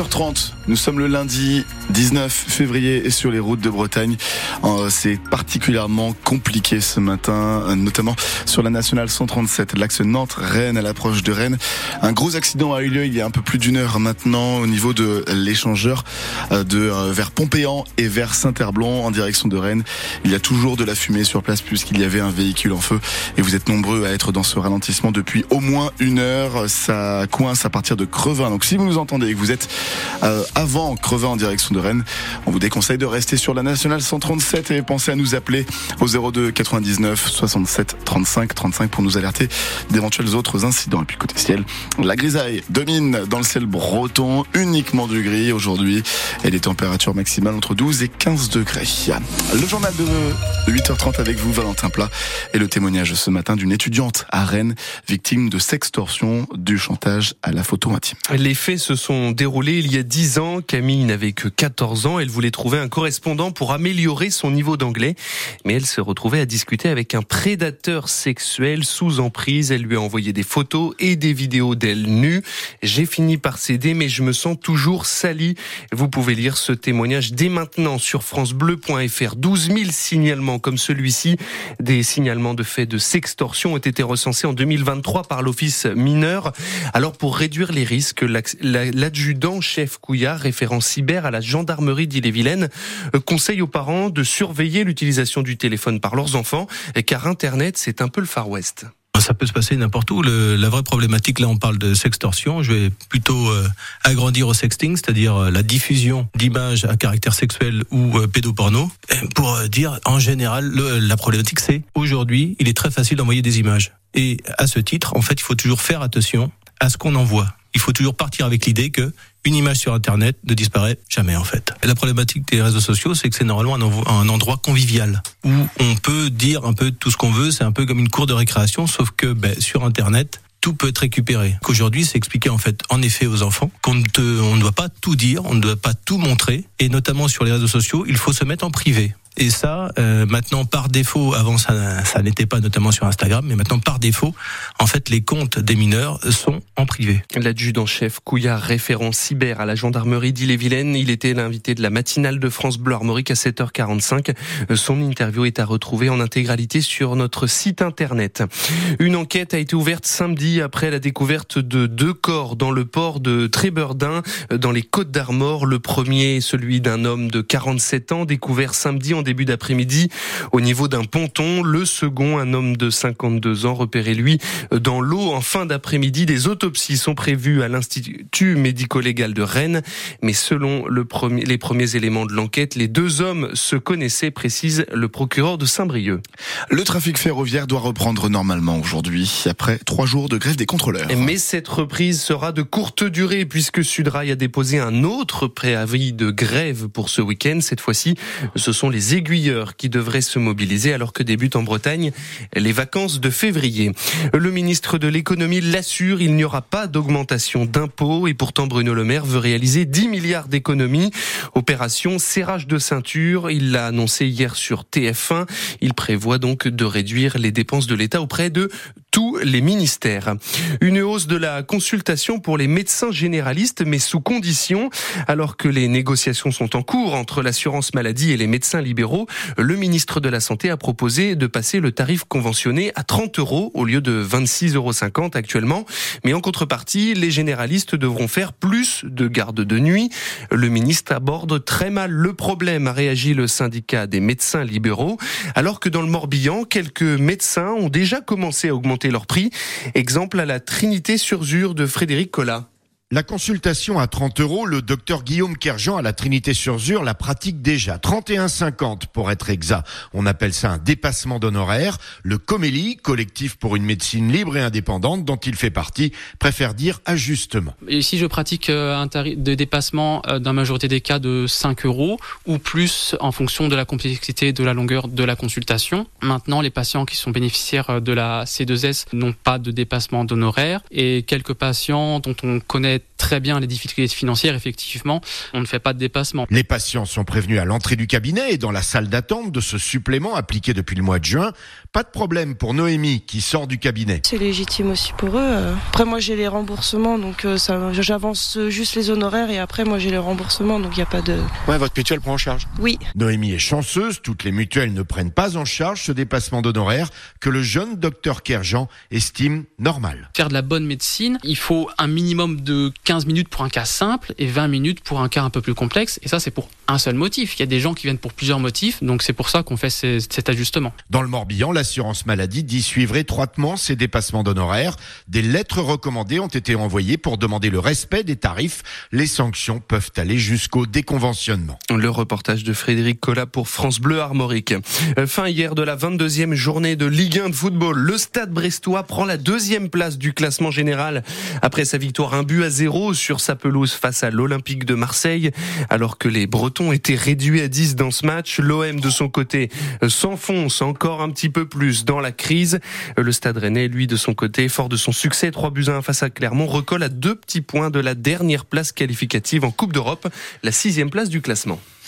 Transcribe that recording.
8h30, nous sommes le lundi 19 février et sur les routes de Bretagne. Euh, c'est particulièrement compliqué ce matin, euh, notamment sur la nationale 137, l'axe Nantes-Rennes à l'approche de Rennes. Un gros accident a eu lieu il y a un peu plus d'une heure maintenant au niveau de l'échangeur euh, de vers Pompéan et vers Saint-Herblon en direction de Rennes. Il y a toujours de la fumée sur place puisqu'il y avait un véhicule en feu et vous êtes nombreux à être dans ce ralentissement depuis au moins une heure. Ça coince à partir de Crevin. Donc si vous nous entendez et que vous êtes euh, avant Crevin en direction de Rennes, on vous déconseille de rester sur la nationale 137 et pensez à nous appeler au 02 99 67 35 35 pour nous alerter d'éventuels autres incidents. Et puis côté ciel, la grisaille domine dans le ciel breton, uniquement du gris aujourd'hui et les températures maximales entre 12 et 15 degrés. Le journal de 8h30 avec vous, Valentin Plat, et le témoignage ce matin d'une étudiante à Rennes, victime de sextorsion, du chantage à la photo intime. Les faits se sont déroulés il y a 10 ans. Camille n'avait que 14 ans. Elle voulait trouver un correspondant pour améliorer son niveau d'anglais. Mais elle se retrouvait à discuter avec un prédateur sexuel sous emprise. Elle lui a envoyé des photos et des vidéos d'elle nue. J'ai fini par céder, mais je me sens toujours salie. Vous pouvez lire ce témoignage dès maintenant sur francebleu.fr. 12 000 signalements comme celui-ci. Des signalements de faits de sextorsion ont été recensés en 2023 par l'Office mineur. Alors pour réduire les risques, l'adjudant chef Couillard, référent cyber à la gendarmerie d'Ille-et-Vilaine, euh, conseille aux parents de surveiller l'utilisation du téléphone par leurs enfants, car Internet, c'est un peu le Far West ça peut se passer n'importe où. la vraie problématique, là, on parle de sextorsion. Je vais plutôt euh, agrandir au sexting, c'est-à-dire euh, la diffusion d'images à caractère sexuel ou pédoporno, pour dire en général, la problématique, c'est aujourd'hui, il est très facile d'envoyer des images. Et à ce titre, en fait, il faut toujours faire attention à ce qu'on envoie. Il faut toujours partir avec l'idée que une image sur Internet ne disparaît jamais en fait. la problématique des réseaux sociaux, c'est que c'est normalement un, endroit convivial où on peut dire un peu tout ce qu'on veut. C'est un peu comme une cour de récréation, sauf que ben, sur Internet, tout peut être récupéré. Qu'aujourd'hui, c'est expliqué en fait, en effet, aux enfants qu'on on ne doit pas tout dire, on ne doit pas tout montrer, et notamment sur les réseaux sociaux, il faut se mettre en privé. Et ça, euh, maintenant par défaut, avant ça, ça n'était pas notamment sur Instagram, mais maintenant par défaut, en fait, les comptes des mineurs sont en privé. L'adjudant-chef Couillard, référent cyber à la gendarmerie d'Ille-et-Vilaine, il était l'invité de la matinale de France Bleu Armorique à 7h45. Son interview est à retrouver en intégralité sur notre site internet. Une enquête a été ouverte samedi après la découverte de deux corps dans le port de Tréberdin, dans les Côtes d'Armor. Le premier, celui d'un homme de 47 ans, découvert samedi en début d'après-midi au niveau d'un ponton. Le second, un homme de 52 ans, repéré lui dans l'eau en fin d'après-midi. Des autopsies sont prévues à l'Institut médico-légal de Rennes, mais selon le premier, les premiers éléments de l'enquête, les deux hommes se connaissaient, précise le procureur de Saint-Brieuc. Le trafic ferroviaire doit reprendre normalement aujourd'hui, après trois jours de grève des contrôleurs. Mais cette reprise sera de courte durée, puisque Sudrail a déposé un autre préavis de grève pour ce week-end. Cette fois-ci, ce sont les aiguilleurs qui devraient se mobiliser alors que débutent en Bretagne les vacances de février. Le ministre de l'économie l'assure, il n'y aura pas d'augmentation d'impôts et pourtant Bruno Le Maire veut réaliser 10 milliards d'économies. Opération serrage de ceinture, il l'a annoncé hier sur TF1. Il prévoit donc de réduire les dépenses de l'État auprès de tous les ministères. Une hausse de la consultation pour les médecins généralistes, mais sous condition. Alors que les négociations sont en cours entre l'assurance maladie et les médecins libéraux, le ministre de la Santé a proposé de passer le tarif conventionné à 30 euros au lieu de 26,50 euros actuellement. Mais en contrepartie, les généralistes devront faire plus de garde de nuit. Le ministre aborde très mal le problème, a réagi le syndicat des médecins libéraux. Alors que dans le Morbihan, quelques médecins ont déjà commencé à augmenter prix. Exemple à la Trinité-sur-Zure de Frédéric Collat. La consultation à 30 euros, le docteur Guillaume Kerjean à la Trinité-sur-Zure la pratique déjà. 31,50 pour être exact. On appelle ça un dépassement d'honoraires. Le Comélie, collectif pour une médecine libre et indépendante dont il fait partie, préfère dire ajustement. Ici, je pratique euh, un tarif de dépassement euh, la majorité des cas de 5 euros ou plus en fonction de la complexité de la longueur de la consultation. Maintenant, les patients qui sont bénéficiaires euh, de la C2S n'ont pas de dépassement d'honoraires et quelques patients dont on connaît très bien les difficultés financières, effectivement, on ne fait pas de dépassement. Les patients sont prévenus à l'entrée du cabinet et dans la salle d'attente de ce supplément appliqué depuis le mois de juin. Pas de problème pour Noémie qui sort du cabinet. C'est légitime aussi pour eux. Après moi j'ai les remboursements donc euh, ça, j'avance juste les honoraires et après moi j'ai les remboursements donc il n'y a pas de... Ouais, votre mutuelle prend en charge Oui. Noémie est chanceuse, toutes les mutuelles ne prennent pas en charge ce dépassement d'honoraires que le jeune docteur Kerjean estime normal. Faire de la bonne médecine, il faut un minimum de 15 minutes pour un cas simple et 20 minutes pour un cas un peu plus complexe et ça c'est pour un seul motif. Il y a des gens qui viennent pour plusieurs motifs donc c'est pour ça qu'on fait cet ajustement. Dans le Morbihan, l'assurance maladie dit suivre étroitement ces dépassements d'honoraires. Des lettres recommandées ont été envoyées pour demander le respect des tarifs. Les sanctions peuvent aller jusqu'au déconventionnement. Le reportage de Frédéric Collat pour France Bleu Armorique. Euh, fin hier de la 22e journée de Ligue 1 de football. Le Stade Brestois prend la deuxième place du classement général après sa victoire un but à sur sa pelouse face à l'Olympique de Marseille. Alors que les Bretons étaient réduits à 10 dans ce match, l'OM de son côté s'enfonce encore un petit peu plus dans la crise. Le Stade Rennais, lui, de son côté, fort de son succès, 3 buts à 1 face à Clermont, recolle à deux petits points de la dernière place qualificative en Coupe d'Europe, la sixième place du classement.